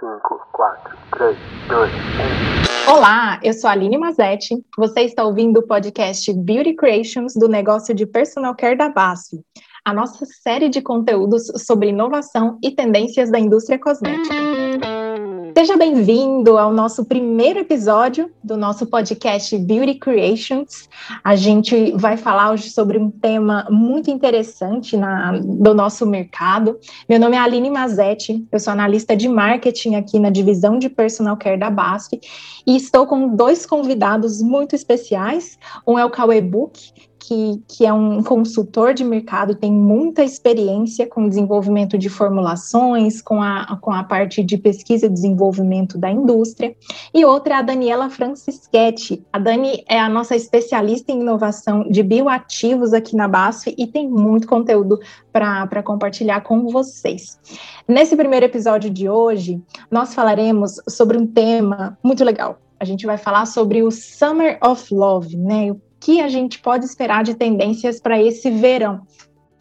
5, 4, 3, 2, 1. Olá, eu sou a Aline Mazetti. Você está ouvindo o podcast Beauty Creations do negócio de personal care da BASF, a nossa série de conteúdos sobre inovação e tendências da indústria cosmética. Seja bem-vindo ao nosso primeiro episódio do nosso podcast Beauty Creations. A gente vai falar hoje sobre um tema muito interessante na, do nosso mercado. Meu nome é Aline Mazetti, eu sou analista de marketing aqui na divisão de personal care da BASF e estou com dois convidados muito especiais. Um é o Cauê Book, que, que é um consultor de mercado, tem muita experiência com desenvolvimento de formulações, com a, com a parte de pesquisa e desenvolvimento da indústria, e outra é a Daniela Francischetti. A Dani é a nossa especialista em inovação de bioativos aqui na BASF e tem muito conteúdo para compartilhar com vocês. Nesse primeiro episódio de hoje, nós falaremos sobre um tema muito legal, a gente vai falar sobre o Summer of Love, né? Que a gente pode esperar de tendências para esse verão.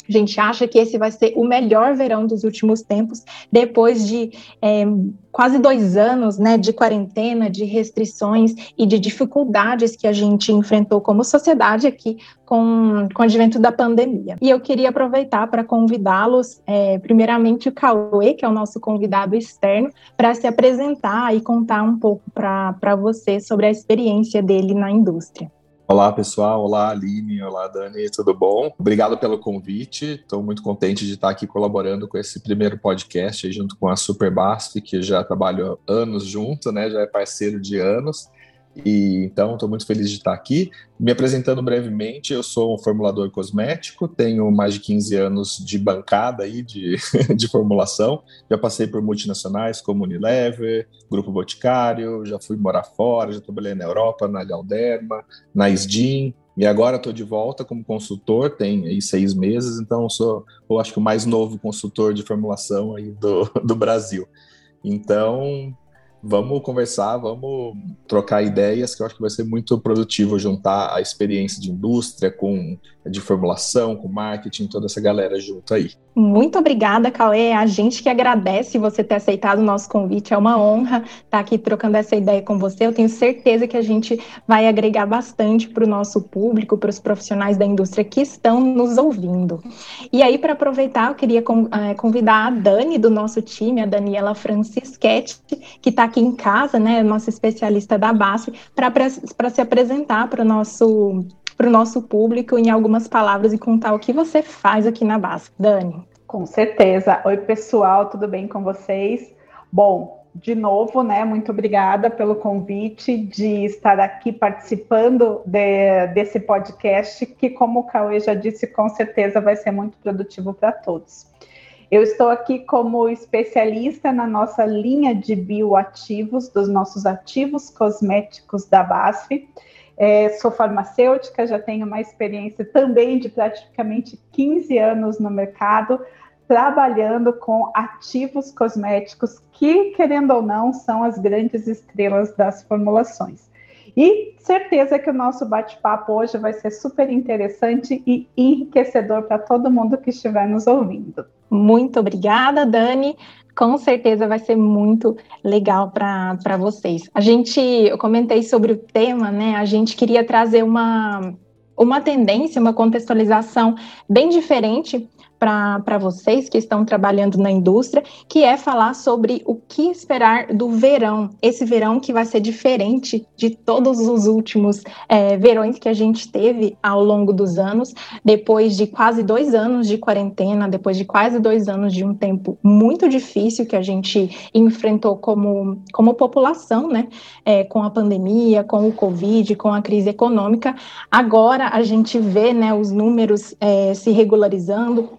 A gente acha que esse vai ser o melhor verão dos últimos tempos, depois de é, quase dois anos né, de quarentena, de restrições e de dificuldades que a gente enfrentou como sociedade aqui com, com o advento da pandemia. E eu queria aproveitar para convidá-los, é, primeiramente o Cauê, que é o nosso convidado externo, para se apresentar e contar um pouco para você sobre a experiência dele na indústria. Olá, pessoal. Olá, Aline. Olá, Dani. Tudo bom? Obrigado pelo convite. Estou muito contente de estar aqui colaborando com esse primeiro podcast junto com a Superbasf, que já trabalho anos junto, né? Já é parceiro de anos. E então estou muito feliz de estar aqui. Me apresentando brevemente, eu sou um formulador cosmético, tenho mais de 15 anos de bancada aí de, de formulação. Já passei por multinacionais como Unilever, Grupo Boticário, já fui morar fora, já trabalhei na Europa, na Galderma, na Sdin, e agora estou de volta como consultor, tem aí seis meses, então sou, eu acho que o mais novo consultor de formulação aí do, do Brasil. Então, vamos conversar, vamos trocar ideias, que eu acho que vai ser muito produtivo juntar a experiência de indústria com de formulação, com marketing, toda essa galera junto aí. Muito obrigada, Cauê. A gente que agradece você ter aceitado o nosso convite. É uma honra estar aqui trocando essa ideia com você. Eu tenho certeza que a gente vai agregar bastante para o nosso público, para os profissionais da indústria que estão nos ouvindo. E aí, para aproveitar, eu queria eh, convidar a Dani do nosso time, a Daniela Francischetti, que está aqui em casa, né, nossa especialista da base, para se apresentar para o nosso para o nosso público em algumas palavras e contar o que você faz aqui na base. Dani. Com certeza. Oi, pessoal, tudo bem com vocês? Bom, de novo, né? Muito obrigada pelo convite de estar aqui participando de, desse podcast, que, como o Cauê já disse, com certeza vai ser muito produtivo para todos. Eu estou aqui como especialista na nossa linha de bioativos, dos nossos ativos cosméticos da BASF. É, sou farmacêutica, já tenho uma experiência também de praticamente 15 anos no mercado, trabalhando com ativos cosméticos que, querendo ou não, são as grandes estrelas das formulações. E certeza que o nosso bate-papo hoje vai ser super interessante e enriquecedor para todo mundo que estiver nos ouvindo. Muito obrigada, Dani com certeza vai ser muito legal para vocês. A gente, eu comentei sobre o tema, né? A gente queria trazer uma, uma tendência, uma contextualização bem diferente para vocês que estão trabalhando na indústria, que é falar sobre o que esperar do verão. Esse verão que vai ser diferente de todos os últimos é, verões que a gente teve ao longo dos anos, depois de quase dois anos de quarentena, depois de quase dois anos de um tempo muito difícil que a gente enfrentou como, como população, né? É, com a pandemia, com o Covid, com a crise econômica. Agora a gente vê né, os números é, se regularizando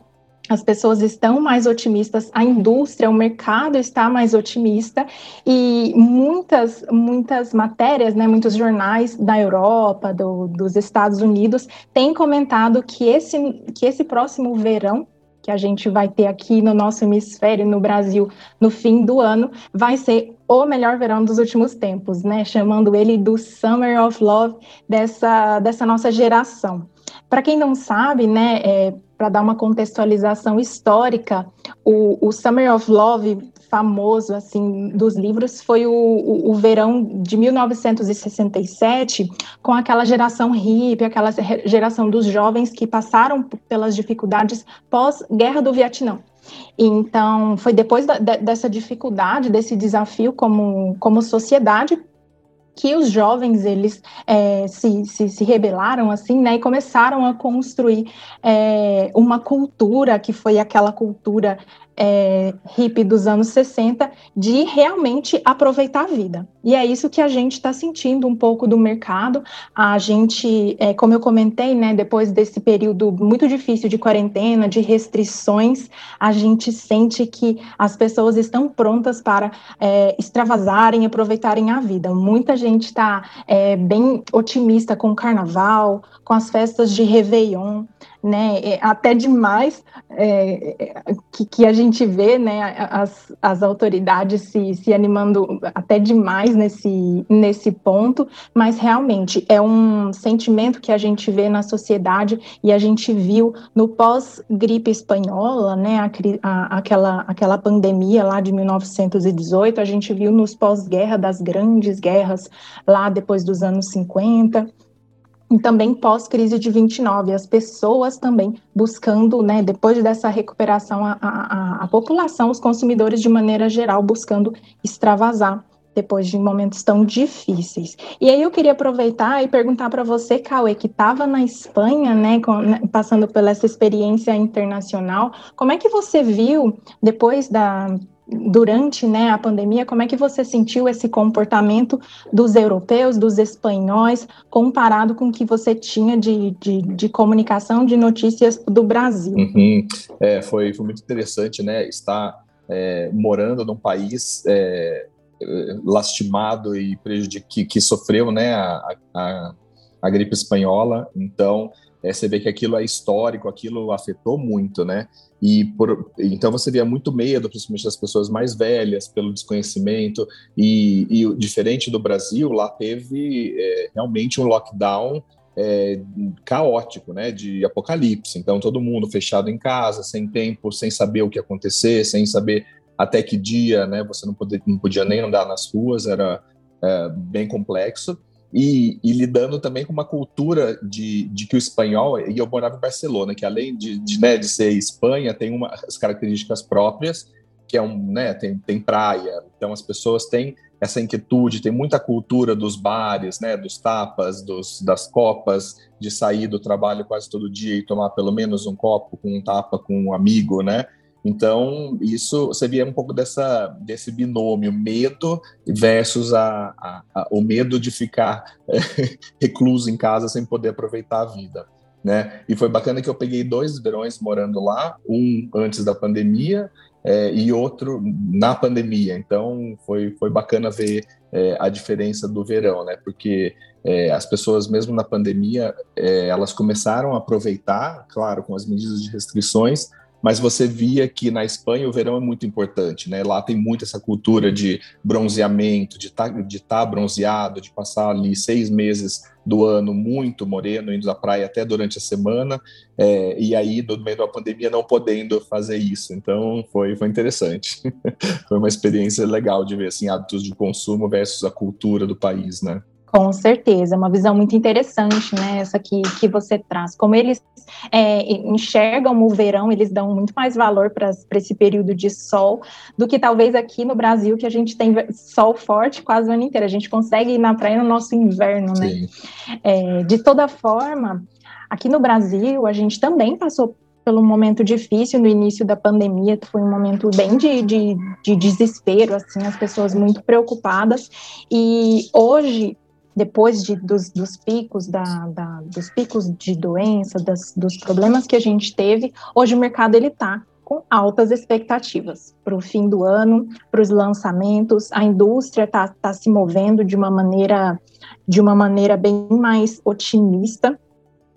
as pessoas estão mais otimistas, a indústria, o mercado está mais otimista e muitas, muitas matérias, né, muitos jornais da Europa, do, dos Estados Unidos têm comentado que esse, que esse próximo verão que a gente vai ter aqui no nosso hemisfério, no Brasil, no fim do ano, vai ser o melhor verão dos últimos tempos, né? Chamando ele do Summer of Love dessa, dessa nossa geração. Para quem não sabe, né, é, para dar uma contextualização histórica, o, o, Summer of Love famoso assim dos livros foi o, o, o, verão de 1967, com aquela geração hippie, aquela geração dos jovens que passaram pelas dificuldades pós-guerra do Vietnã. Então, foi depois da, dessa dificuldade, desse desafio como, como sociedade, que os jovens eles é, se, se, se, rebelaram assim, né, e começaram a construir é, uma cultura que foi aquela cultura é, hippie dos anos 60 de realmente aproveitar a vida. E é isso que a gente está sentindo um pouco do mercado. A gente, é, como eu comentei, né, depois desse período muito difícil de quarentena, de restrições, a gente sente que as pessoas estão prontas para é, extravasarem, aproveitarem a vida. Muita gente está é, bem otimista com o carnaval, com as festas de Réveillon né, é até demais é, é, que, que, a gente vê, né, as, as autoridades se, se animando até demais nesse, nesse ponto, mas realmente é um sentimento que a gente vê na sociedade e a gente viu no pós-gripe espanhola, né, a, a, aquela, aquela pandemia lá de 1918, a gente viu nos pós-guerra das grandes guerras lá depois dos anos 50, e também pós-crise de 29, as pessoas também buscando, né, depois dessa recuperação, a, a, a, população, os consumidores de maneira geral, buscando extravasar depois de momentos tão difíceis. E aí eu queria aproveitar e perguntar para você, Cauê, que estava na Espanha, né, com, né, passando pela essa experiência internacional, como é que você viu, depois da durante né, a pandemia, como é que você sentiu esse comportamento dos europeus, dos espanhóis, comparado com o que você tinha de, de, de comunicação, de notícias do Brasil? Uhum. É, foi, foi muito interessante, né, estar é, morando num país é, lastimado e que, que sofreu, né, a, a, a gripe espanhola, então é, você vê que aquilo é histórico, aquilo afetou muito, né? E por, então você via muito medo, principalmente das pessoas mais velhas, pelo desconhecimento. E, e diferente do Brasil, lá teve é, realmente um lockdown é, caótico, né? De apocalipse. Então todo mundo fechado em casa, sem tempo, sem saber o que acontecer, sem saber até que dia, né? Você não podia, não podia nem andar nas ruas, era é, bem complexo e, e, lidando também com uma cultura de, de que o espanhol, e eu morava em Barcelona, que além de, de, né, de ser Espanha, tem umas características próprias, que é um, né, tem, tem praia, então as pessoas têm essa inquietude, tem muita cultura dos bares, né, dos tapas, dos, das copas, de sair do trabalho quase todo dia e tomar pelo menos um copo com um tapa com um amigo, né, então, isso via um pouco dessa, desse binômio medo versus a, a, a o medo de ficar é, recluso em casa sem poder aproveitar a vida. Né? E foi bacana que eu peguei dois verões morando lá, um antes da pandemia é, e outro na pandemia. Então foi, foi bacana ver é, a diferença do verão, né? Porque é, as pessoas, mesmo na pandemia, é, elas começaram a aproveitar, claro, com as medidas de restrições, mas você via que na Espanha o verão é muito importante, né? Lá tem muito essa cultura de bronzeamento, de tá, estar tá bronzeado, de passar ali seis meses do ano muito moreno, indo à praia até durante a semana, é, e aí, no meio da pandemia, não podendo fazer isso. Então, foi, foi interessante. foi uma experiência legal de ver, assim, hábitos de consumo versus a cultura do país, né? Com certeza, é uma visão muito interessante, né? Essa que, que você traz. Como eles é, enxergam o verão, eles dão muito mais valor para esse período de sol do que talvez aqui no Brasil, que a gente tem sol forte quase o ano inteiro. A gente consegue ir na praia no nosso inverno, né? É, de toda forma, aqui no Brasil, a gente também passou pelo momento difícil no início da pandemia, foi um momento bem de, de, de desespero, assim, as pessoas muito preocupadas. E hoje depois de, dos, dos picos da, da, dos picos de doença, das, dos problemas que a gente teve, hoje o mercado ele está com altas expectativas para o fim do ano, para os lançamentos. A indústria está tá se movendo de uma maneira de uma maneira bem mais otimista.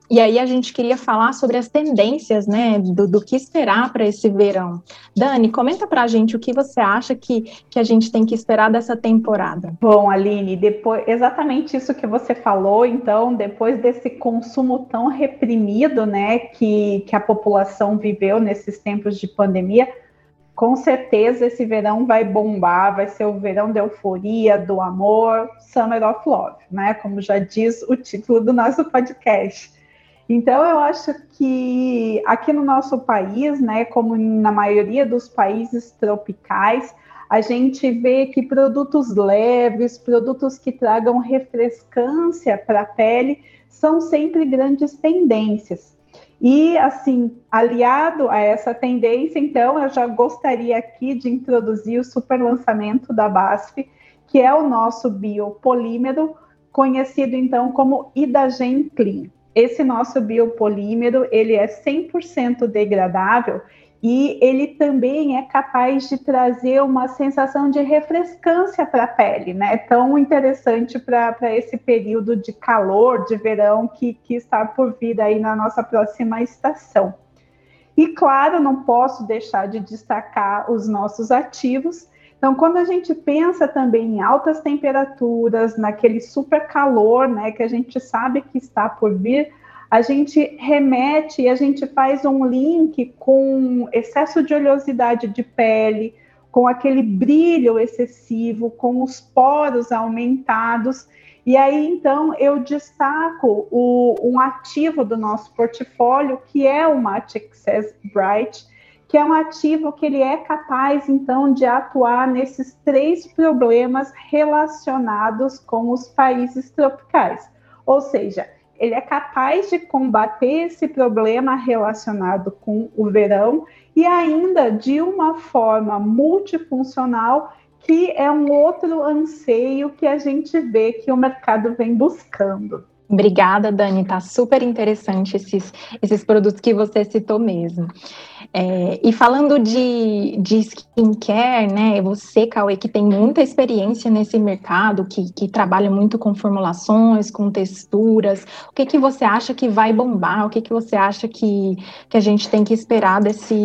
E aí a gente queria falar sobre as tendências, né, do, do que esperar para esse verão. Dani, comenta para a gente o que você acha que, que a gente tem que esperar dessa temporada. Bom, Aline, depois exatamente isso que você falou, então, depois desse consumo tão reprimido, né, que, que a população viveu nesses tempos de pandemia, com certeza esse verão vai bombar, vai ser o verão da euforia, do amor, Summer of Love, né? Como já diz o título do nosso podcast. Então, eu acho que aqui no nosso país, né, como na maioria dos países tropicais, a gente vê que produtos leves, produtos que tragam refrescância para a pele, são sempre grandes tendências. E, assim, aliado a essa tendência, então, eu já gostaria aqui de introduzir o super lançamento da BASF, que é o nosso biopolímero, conhecido então como Idagen Clean. Esse nosso biopolímero, ele é 100% degradável e ele também é capaz de trazer uma sensação de refrescância para a pele, né? Tão interessante para esse período de calor, de verão que, que está por vir aí na nossa próxima estação. E claro, não posso deixar de destacar os nossos ativos. Então, quando a gente pensa também em altas temperaturas, naquele super calor, né, que a gente sabe que está por vir, a gente remete e a gente faz um link com excesso de oleosidade de pele, com aquele brilho excessivo, com os poros aumentados. E aí, então, eu destaco o, um ativo do nosso portfólio, que é o Match Access Bright, que é um ativo que ele é capaz, então, de atuar nesses três problemas relacionados com os países tropicais. Ou seja, ele é capaz de combater esse problema relacionado com o verão e ainda de uma forma multifuncional, que é um outro anseio que a gente vê que o mercado vem buscando. Obrigada, Dani. Tá super interessante esses, esses produtos que você citou mesmo. É, e falando de, de skincare, né? Você, Cauê, que tem muita experiência nesse mercado, que, que trabalha muito com formulações, com texturas, o que, que você acha que vai bombar? O que, que você acha que, que a gente tem que esperar desse,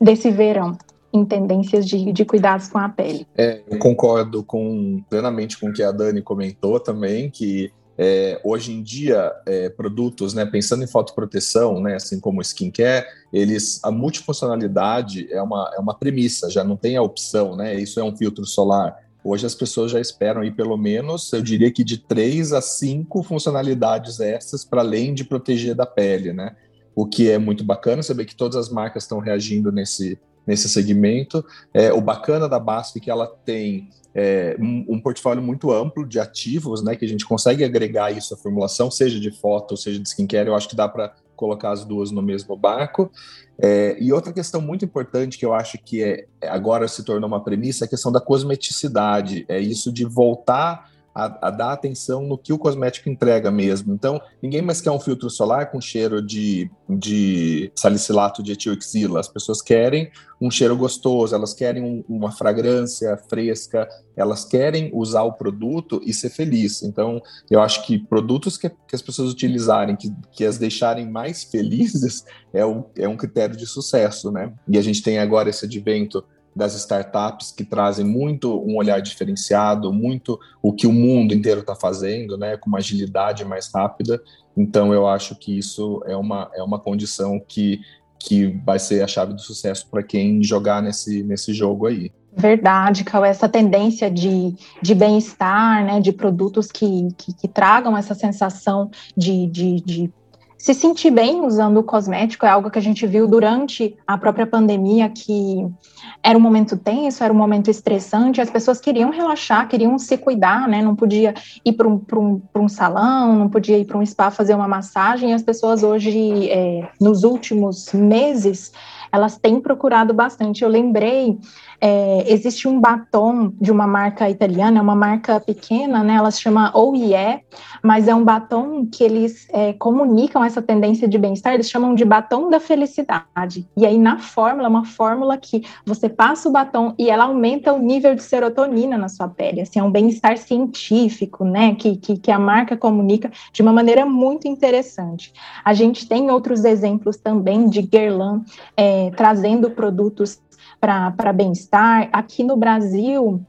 desse verão? em tendências de, de cuidados com a pele. É, eu concordo com, plenamente com o que a Dani comentou também, que é, hoje em dia, é, produtos, né, pensando em fotoproteção, né, assim como skincare, eles, a multifuncionalidade é uma, é uma premissa, já não tem a opção, né, isso é um filtro solar. Hoje as pessoas já esperam aí pelo menos, eu diria que de três a cinco funcionalidades extras para além de proteger da pele, né? O que é muito bacana saber que todas as marcas estão reagindo nesse, nesse segmento. É, o bacana da BASF é que ela tem é, um, um, portfólio muito amplo de ativos, né, que a gente consegue agregar isso à formulação, seja de foto, seja de skincare, eu acho que dá para colocar as duas no mesmo barco. É, e outra questão muito importante que eu acho que é, agora se tornou uma premissa é a questão da cosmeticidade, é isso de voltar a, a, dar atenção no que o cosmético entrega mesmo. Então, ninguém mais quer um filtro solar com cheiro de, de salicilato de etioxila. As pessoas querem um cheiro gostoso, elas querem um, uma fragrância fresca, elas querem usar o produto e ser feliz. Então, eu acho que produtos que, que as pessoas utilizarem, que, que as deixarem mais felizes, é, o, é um critério de sucesso, né? E a gente tem agora esse advento das startups que trazem muito um olhar diferenciado, muito o que o mundo inteiro está fazendo, né, com uma agilidade mais rápida. Então, eu acho que isso é uma, é uma condição que, que vai ser a chave do sucesso para quem jogar nesse, nesse jogo aí. Verdade, Cal, essa tendência de, de bem-estar, né, de produtos que, que, que, tragam essa sensação de, de, de se sentir bem usando o cosmético é algo que a gente viu durante a própria pandemia, que era um momento tenso, era um momento estressante, as pessoas queriam relaxar, queriam se cuidar, né? Não podia ir para um, um, um salão, não podia ir para um spa fazer uma massagem, as pessoas hoje, é, nos últimos meses, elas têm procurado bastante. Eu lembrei, é, existe um batom de uma marca italiana, é uma marca pequena, né? Ela se chama OIE, mas é um batom que eles é, comunicam essa tendência de bem-estar, eles chamam de batom da felicidade. E aí, na fórmula, é uma fórmula que você passa o batom e ela aumenta o nível de serotonina na sua pele. Assim, é um bem-estar científico, né? Que, que, que a marca comunica de uma maneira muito interessante. A gente tem outros exemplos também de Guerlain é, trazendo produtos para bem-estar. Aqui no Brasil,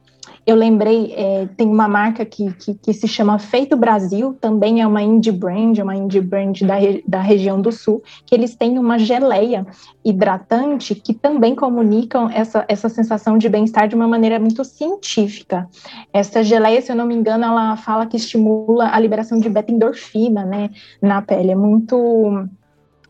eu lembrei, é, tem uma marca que, que, que, se chama Feito Brasil, também é uma indie brand, uma indie brand da, da região do sul, que eles têm uma geleia hidratante que também comunicam essa, essa sensação de bem-estar de uma maneira muito científica. Essa geleia, se eu não me engano, ela fala que estimula a liberação de beta-endorfina, né, na pele. É muito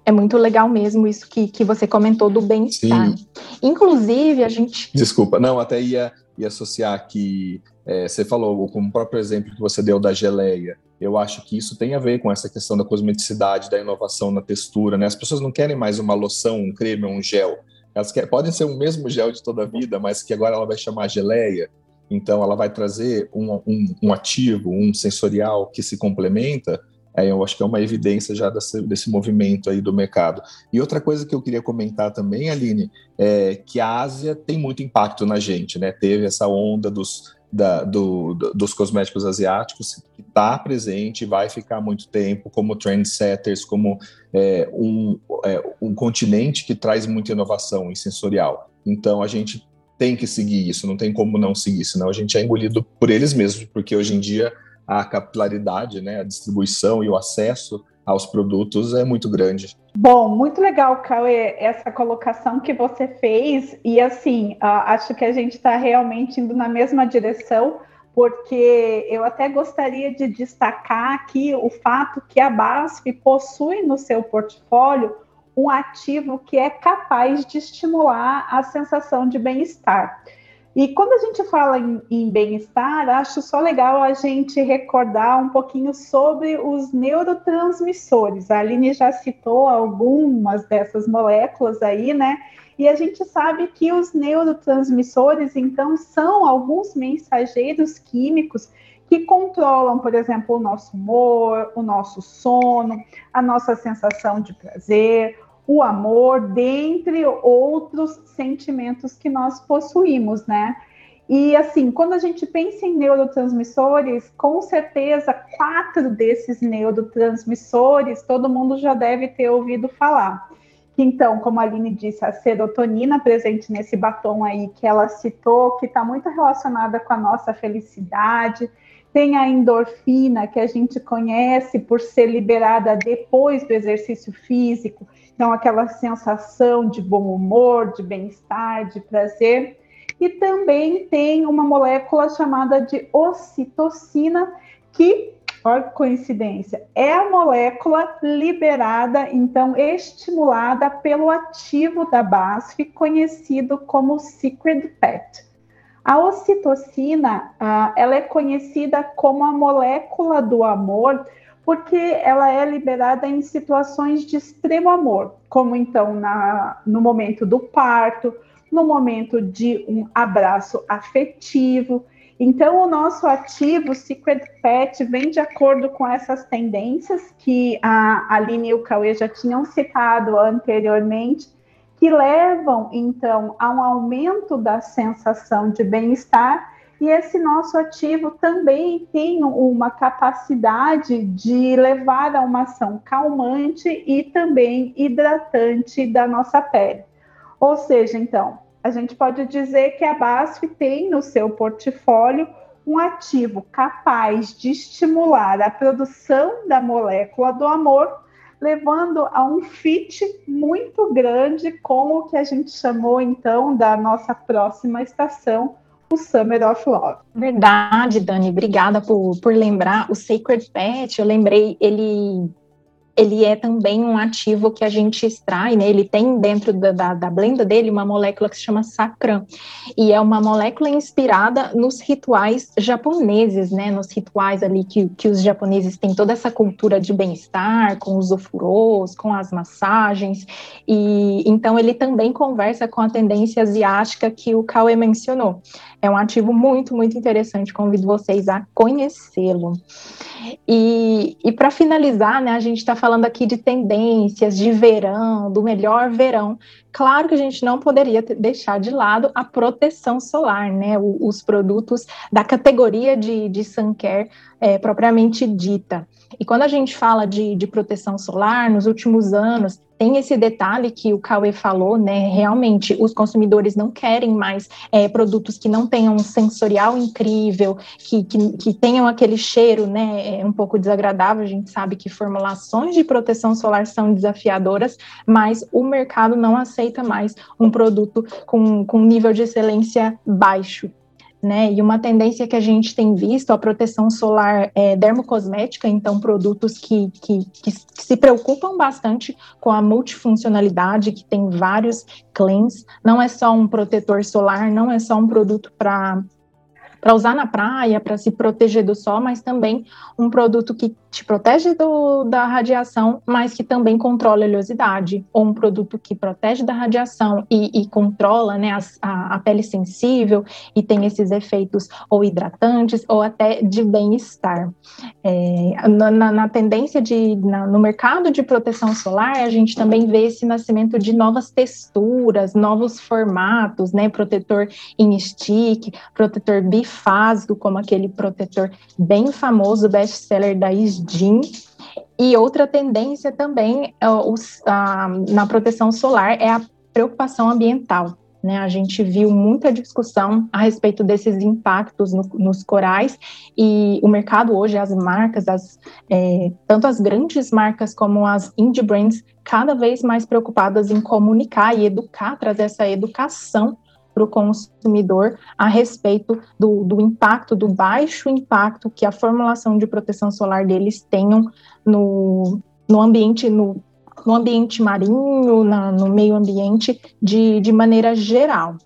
é muito legal mesmo isso que, que você comentou do bem-estar. Inclusive, a gente. Desculpa, não, até ia e associar que é, você falou, como o próprio exemplo que você deu da geleia, eu acho que isso tem a ver com essa questão da cosmeticidade, da inovação na textura, né? As pessoas não querem mais uma loção, um creme, um gel. Elas querem, podem ser o mesmo gel de toda a vida, mas que agora ela vai chamar geleia. Então, ela vai trazer um, um, um ativo, um sensorial que se complementa é, eu acho que é uma evidência já desse, desse, movimento aí do mercado. E outra coisa que eu queria comentar também, Aline, é que a Ásia tem muito impacto na gente, né? Teve essa onda dos, da, do, dos cosméticos asiáticos que está presente e vai ficar muito tempo como trendsetters, como é, um, é, um continente que traz muita inovação em sensorial. Então a gente tem que seguir isso, não tem como não seguir, senão a gente é engolido por eles mesmos, porque hoje em dia a capilaridade, né, a distribuição e o acesso aos produtos é muito grande. Bom, muito legal, Cauê, essa colocação que você fez. E assim, acho que a gente está realmente indo na mesma direção, porque eu até gostaria de destacar aqui o fato que a BASF possui no seu portfólio um ativo que é capaz de estimular a sensação de bem-estar. E quando a gente fala em, em bem-estar, acho só legal a gente recordar um pouquinho sobre os neurotransmissores. A Aline já citou algumas dessas moléculas aí, né? E a gente sabe que os neurotransmissores, então, são alguns mensageiros químicos que controlam, por exemplo, o nosso humor, o nosso sono, a nossa sensação de prazer, o amor, dentre outros sentimentos que nós possuímos, né? E assim, quando a gente pensa em neurotransmissores, com certeza quatro desses neurotransmissores todo mundo já deve ter ouvido falar. Então, como a Aline disse, a serotonina presente nesse batom aí que ela citou, que está muito relacionada com a nossa felicidade. Tem a endorfina, que a gente conhece por ser liberada depois do exercício físico então, aquela sensação de bom humor, de bem-estar, de prazer. E também tem uma molécula chamada de ocitocina, que, olha que coincidência, é a molécula liberada, então estimulada pelo ativo da BASF, conhecido como Secret Pet. A ocitocina, ah, ela é conhecida como a molécula do amor, porque ela é liberada em situações de extremo amor, como então na, no momento do parto, no momento de um abraço afetivo. Então, o nosso ativo Secret Pet vem de acordo com essas tendências que a Aline e o Cauê já tinham citado anteriormente, que levam então a um aumento da sensação de bem-estar e esse nosso ativo também tem uma capacidade de levar a uma ação calmante e também hidratante da nossa pele. Ou seja, então, a gente pode dizer que a BASF tem no seu portfólio um ativo capaz de estimular a produção da molécula do amor, levando a um fit muito grande com o que a gente chamou então da nossa próxima estação, o Summer of Love. Verdade, Dani, obrigada por, por lembrar o Sacred Pet. Eu lembrei, ele ele é também um ativo que a gente extrai, né? Ele tem dentro da, da, da blenda dele uma molécula que se chama sacram, e é uma molécula inspirada nos rituais japoneses, né? Nos rituais ali que, que os japoneses têm toda essa cultura de bem-estar, com os ofurôs, com as massagens, e então ele também conversa com a tendência asiática que o Cauê mencionou. É um ativo muito, muito interessante, convido vocês a conhecê-lo. E, e para finalizar, né, a gente está falando aqui de tendências, de verão, do melhor verão. Claro que a gente não poderia deixar de lado a proteção solar, né? O, os produtos da categoria de, de Suncare é, propriamente dita. E quando a gente fala de, de proteção solar, nos últimos anos, tem esse detalhe que o Cauê falou, né? Realmente, os consumidores não querem mais é, produtos que não tenham um sensorial incrível, que, que, que, tenham aquele cheiro, né? É um pouco desagradável. A gente sabe que formulações de proteção solar são desafiadoras, mas o mercado não aceita mais um produto com, com nível de excelência baixo né? E uma tendência que a gente tem visto, a proteção solar é, dermocosmética, então produtos que, que, que, se preocupam bastante com a multifuncionalidade, que tem vários claims, não é só um protetor solar, não é só um produto para para usar na praia, para se proteger do sol, mas também um produto que te protege do, da radiação, mas que também controla a oleosidade, ou um produto que protege da radiação e, e controla né, a, a, pele sensível e tem esses efeitos ou hidratantes ou até de bem-estar. É, na, na, tendência de, na, no mercado de proteção solar, a gente também vê esse nascimento de novas texturas, novos formatos, né, protetor em stick, protetor bifásico, como aquele protetor bem famoso, best-seller da Isdin, e outra tendência também é, os, a, na proteção solar é a preocupação ambiental. Né? A gente viu muita discussão a respeito desses impactos no, nos corais e o mercado hoje, as marcas, as, é, tanto as grandes marcas como as indie brands, cada vez mais preocupadas em comunicar e educar, trazer essa educação para o consumidor a respeito do, do, impacto, do baixo impacto que a formulação de proteção solar deles tenham no, no ambiente, no, no ambiente marinho, na, no meio ambiente de, de maneira geral.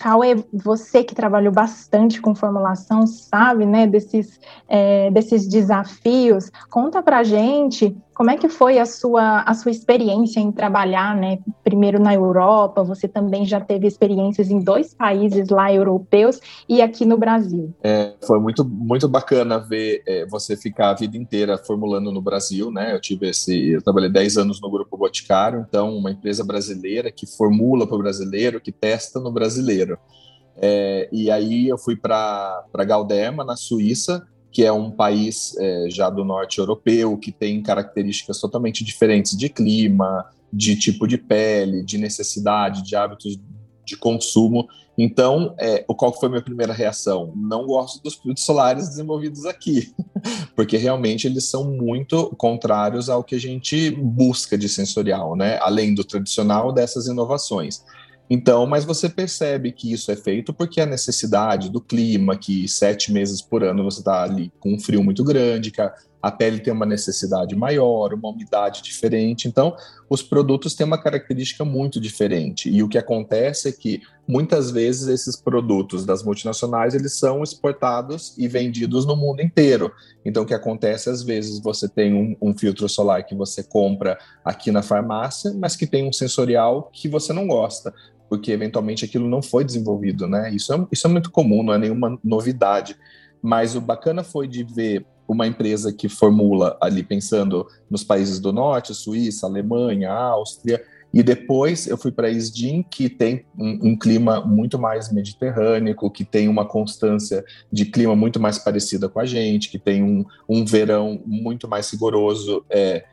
Cauê, você que trabalhou bastante com formulação, sabe, né, desses, é, desses desafios, conta pra gente como é que foi a sua, a sua experiência em trabalhar, né, primeiro na Europa, você também já teve experiências em dois países lá europeus e aqui no Brasil. É, foi muito, muito bacana ver é, você ficar a vida inteira formulando no Brasil, né, eu tive esse, eu trabalhei 10 anos no Grupo Boticário, então uma empresa brasileira que formula para o brasileiro, que testa no brasileiro. É, e aí eu fui para Galdema, na Suíça, que é um país é, já do norte europeu, que tem características totalmente diferentes de clima, de tipo de pele, de necessidade, de hábitos de consumo. Então, é, qual foi a minha primeira reação? Não gosto dos produtos solares desenvolvidos aqui, porque realmente eles são muito contrários ao que a gente busca de sensorial, né? Além do tradicional dessas inovações. Então, mas você percebe que isso é feito porque a necessidade do clima, que sete meses por ano você está ali com um frio muito grande, que a, a pele tem uma necessidade maior, uma umidade diferente. Então, os produtos têm uma característica muito diferente. E o que acontece é que muitas vezes esses produtos das multinacionais eles são exportados e vendidos no mundo inteiro. Então, o que acontece às vezes você tem um, um filtro solar que você compra aqui na farmácia, mas que tem um sensorial que você não gosta porque eventualmente aquilo não foi desenvolvido, né? Isso é, isso é muito comum, não é nenhuma novidade. Mas o bacana foi de ver uma empresa que formula ali pensando nos países do norte, Suíça, Alemanha, Áustria, e depois eu fui para Isdin, que tem um, um, clima muito mais mediterrâneo, que tem uma constância de clima muito mais parecida com a gente, que tem um, um verão muito mais rigoroso. É,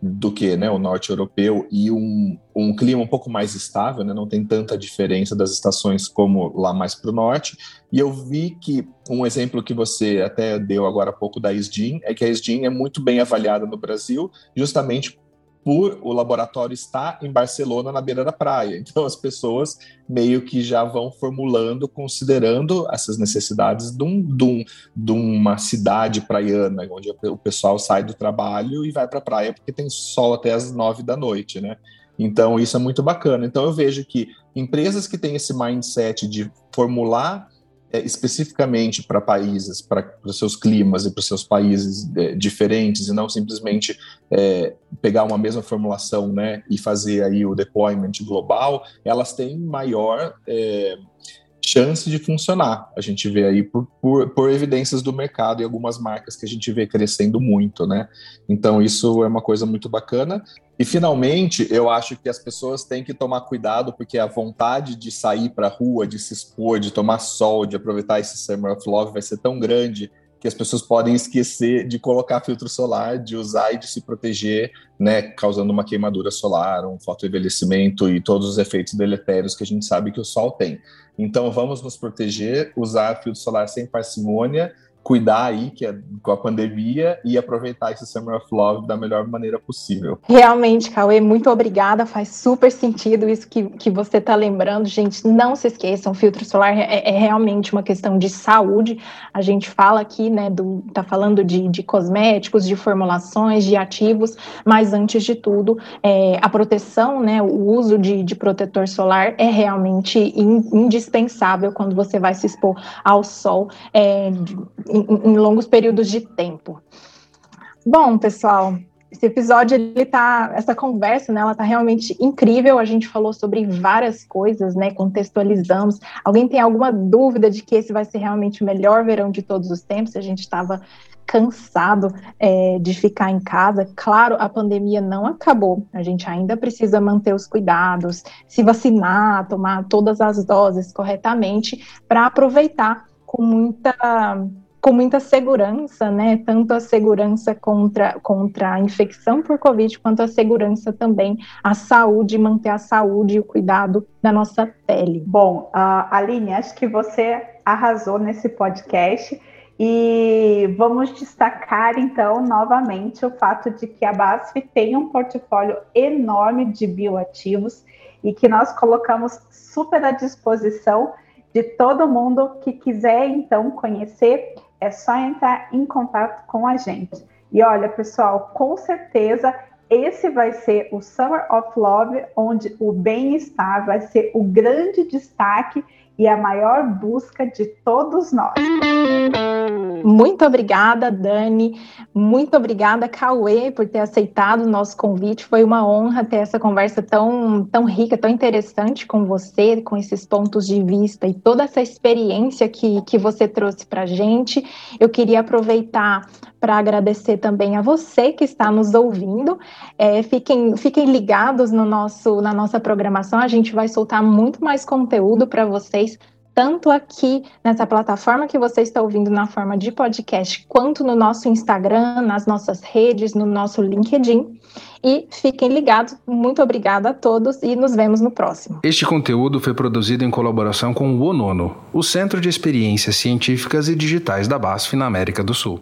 do que né, o norte europeu e um, um clima um pouco mais estável, né, não tem tanta diferença das estações como lá mais para o norte. E eu vi que um exemplo que você até deu agora há pouco da SDIN é que a SDIN é muito bem avaliada no Brasil, justamente por o laboratório estar em Barcelona, na beira da praia. Então, as pessoas meio que já vão formulando, considerando essas necessidades de, um, de, um, de uma cidade praiana, onde o pessoal sai do trabalho e vai para a praia porque tem sol até as nove da noite, né? Então, isso é muito bacana. Então, eu vejo que empresas que têm esse mindset de formular é, especificamente para países, para os seus climas e para os seus países é, diferentes, e não simplesmente é, pegar uma mesma formulação né, e fazer aí o deployment global, elas têm maior é, chance de funcionar. A gente vê aí por, por, por, evidências do mercado e algumas marcas que a gente vê crescendo muito, né? Então isso é uma coisa muito bacana. E finalmente, eu acho que as pessoas têm que tomar cuidado porque a vontade de sair para a rua, de se expor, de tomar sol, de aproveitar esse Summer of Love vai ser tão grande que as pessoas podem esquecer de colocar filtro solar, de usar e de se proteger, né, causando uma queimadura solar, um fotoenvelhecimento e todos os efeitos deletérios que a gente sabe que o sol tem. Então vamos nos proteger, usar filtro solar sem parcimônia cuidar aí que é, com a pandemia e aproveitar esse Summer of Love da melhor maneira possível. Realmente, Cauê, muito obrigada. Faz super sentido isso que, que você está lembrando. Gente, não se esqueçam, filtro solar é, é, realmente uma questão de saúde. A gente fala aqui, né, do, tá falando de, de cosméticos, de formulações, de ativos, mas antes de tudo, é, a proteção, né, o uso de, de protetor solar é realmente in, indispensável quando você vai se expor ao sol. É, em, em longos períodos de tempo. Bom, pessoal, esse episódio ele tá, essa conversa, né, ela tá realmente incrível. A gente falou sobre várias coisas, né, contextualizamos. Alguém tem alguma dúvida de que esse vai ser realmente o melhor verão de todos os tempos? A gente estava cansado é, de ficar em casa. Claro, a pandemia não acabou. A gente ainda precisa manter os cuidados, se vacinar, tomar todas as doses corretamente para aproveitar com muita com muita segurança, né? Tanto a segurança contra, contra a infecção por Covid, quanto a segurança também, a saúde, manter a saúde e o cuidado da nossa pele. Bom, uh, Aline, acho que você arrasou nesse podcast. E vamos destacar, então, novamente o fato de que a BASF tem um portfólio enorme de bioativos e que nós colocamos super à disposição de todo mundo que quiser, então, conhecer é só entrar em contato com a gente. E olha, pessoal, com certeza esse vai ser o Summer of Love, onde o bem-estar vai ser o grande destaque e a maior busca de todos nós. Muito obrigada, Dani. Muito obrigada, Cauê, por ter aceitado o nosso convite. Foi uma honra ter essa conversa tão, tão rica, tão interessante com você, com esses pontos de vista e toda essa experiência que, que você trouxe para a gente. Eu queria aproveitar para agradecer também a você que está nos ouvindo. É, fiquem, fiquem ligados no nosso, na nossa programação. A gente vai soltar muito mais conteúdo para vocês vocês, tanto aqui nessa plataforma que você está ouvindo na forma de podcast, quanto no nosso Instagram, nas nossas redes, no nosso LinkedIn. E fiquem ligados. Muito obrigada a todos e nos vemos no próximo. Este conteúdo foi produzido em colaboração com o ONONO, o Centro de Experiências Científicas e Digitais da BASF na América do Sul.